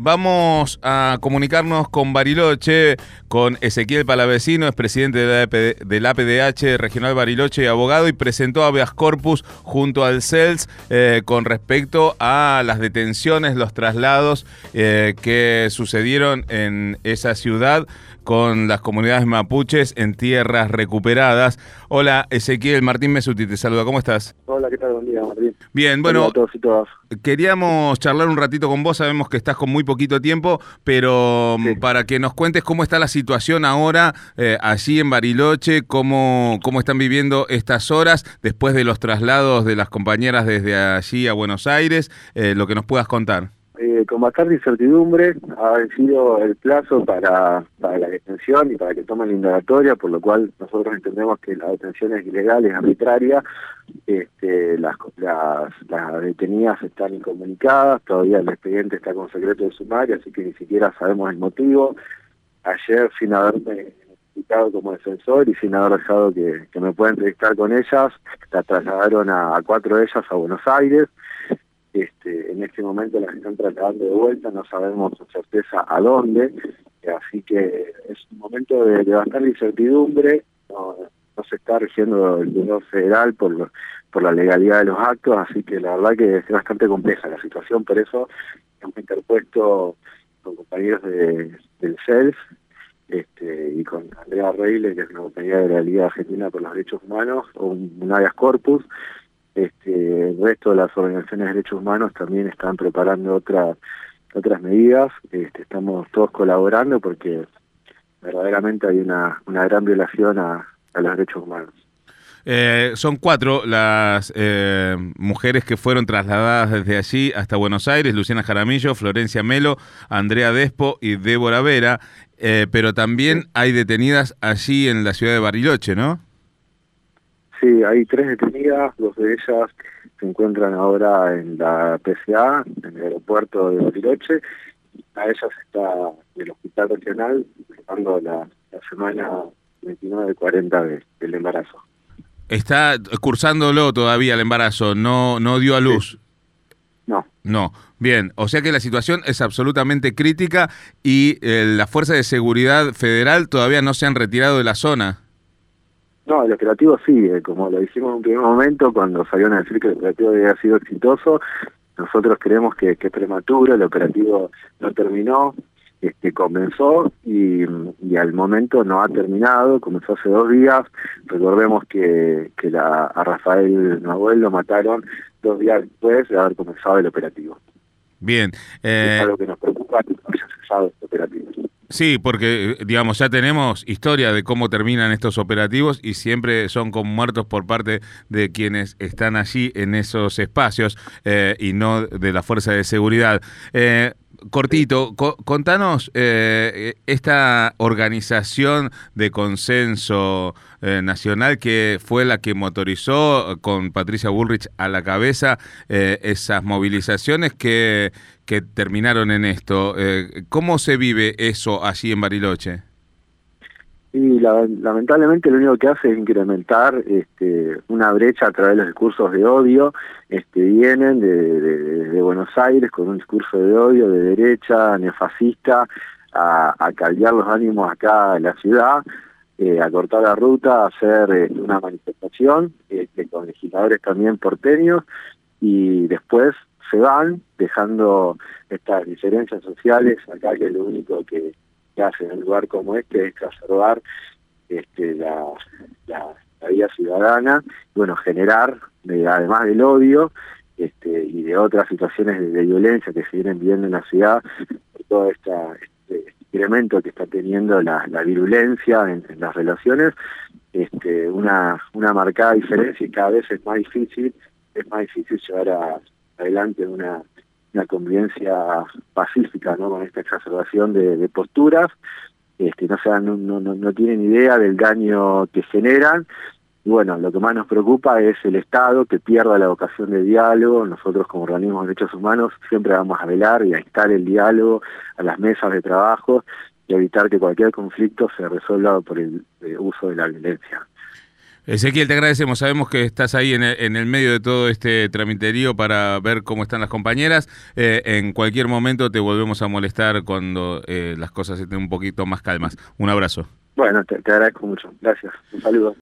Vamos a comunicarnos con Bariloche, con Ezequiel Palavecino, es presidente de la, APDH Regional Bariloche y abogado, y presentó habeas corpus junto al CELS eh, con respecto a las detenciones, los traslados eh, que sucedieron en esa ciudad con las comunidades mapuches en tierras recuperadas. Hola, Ezequiel, Martín Mesuti te saluda, ¿cómo estás? Hola, ¿qué tal? Buen día, Martín. Bien, bueno, a todos y todas. queríamos charlar un ratito con vos, sabemos que estás con muy poquito tiempo, pero mm, para que nos cuentes cómo está la situación ahora eh, allí en Bariloche, cómo, cómo están viviendo estas horas después de los traslados de las compañeras desde allí a Buenos Aires, eh, lo que nos puedas contar eh, con bastante incertidumbre ha vencido el plazo para, la detención y para que tomen la indagatoria, por lo cual nosotros entendemos que la detención es ilegal, es arbitraria, este, las, las, detenidas están incomunicadas, todavía el expediente está con secreto de sumario, así que ni siquiera sabemos el motivo. Ayer, sin haberme invitado como defensor y sin haber dejado que, me pueda entrevistar con ellas, la trasladaron a cuatro de ellas a Buenos Aires este, en este momento las están tratando de vuelta, no sabemos con certeza a dónde, así que es un momento de, bastante incertidumbre, no, se está rigiendo el gobierno federal por, por la legalidad de los actos, así que la verdad que es bastante compleja la situación, por eso hemos interpuesto con compañeros de, del CELF este, y con Andrea Reile, que es una compañía de la Liga Argentina por los Derechos Humanos, un, un habeas corpus, este, el resto de las organizaciones de derechos humanos también están preparando otras otras medidas. Este, estamos todos colaborando porque verdaderamente hay una, una gran violación a, los derechos humanos. Eh, son cuatro las eh, mujeres que fueron trasladadas desde allí hasta Buenos Aires, Luciana Jaramillo, Florencia Melo, Andrea Despo y Débora Vera, eh, pero también hay detenidas allí en la ciudad de Bariloche, ¿no? Sí, hay tres detenidas, dos de ellas se encuentran ahora en la PCA, en el aeropuerto de Bariloche, a ellas está el Hospital Regional, esperando la, semana 29-40 del embarazo. Está cursándolo todavía el embarazo, no, no dio a luz. No. No. Bien, o sea que la situación es absolutamente crítica y eh, las fuerzas de seguridad federal todavía no se han retirado de la zona. No, el operativo sigue, como lo dijimos en un primer momento cuando salieron a decir que el operativo había sido exitoso, nosotros creemos que, que es prematuro, el operativo no terminó, este comenzó y, y, al momento no ha terminado, comenzó hace dos días, recordemos que, que la, a Rafael Nahuel lo mataron dos días después de haber comenzado el operativo. Bien. Eh... Es algo que nos preocupa que no haya cesado este operativo. Sí, porque digamos ya tenemos historia de cómo terminan estos operativos y siempre son con muertos por parte de quienes están allí en esos espacios eh, y no de la fuerza de seguridad. Eh, cortito, contanos eh, esta organización de consenso eh, nacional que fue la que motorizó con Patricia Bullrich a la cabeza eh, esas movilizaciones que, que terminaron en esto. ¿Cómo se vive eso allí en Bariloche? Y lamentablemente lo único que hace es incrementar este, una brecha a través de los discursos de odio. Este, vienen de, Buenos Aires con un discurso de odio de derecha, neofascista, a, a caldear los ánimos acá en la ciudad, eh, a cortar la ruta, a hacer este, una manifestación este, con legisladores también porteños y después se van dejando estas diferencias sociales acá que es lo único que que hace en un lugar como este es exacerbar este, la, la, vida ciudadana y bueno, generar, además del odio este, y de otras situaciones de, violencia que se vienen viendo en la ciudad, todo esta, este incremento que está teniendo la, la virulencia en, las relaciones, este, una, una marcada diferencia y cada vez es más difícil, es más difícil llevar adelante una una convivencia pacífica ¿no? con esta exacerbación de, posturas, este, no, se no, no, no tienen idea del daño que generan. Y bueno, lo que más nos preocupa es el Estado que pierda la vocación de diálogo. Nosotros como organismos de derechos humanos siempre vamos a velar y a instar el diálogo a las mesas de trabajo y evitar que cualquier conflicto se resuelva por el, el uso de la violencia. Ezequiel, te agradecemos. Sabemos que estás ahí en el, medio de todo este tramiterío para ver cómo están las compañeras. Eh, en cualquier momento te volvemos a molestar cuando eh, las cosas estén un poquito más calmas. Un abrazo. Bueno, te agradezco mucho. Gracias. Un saludo.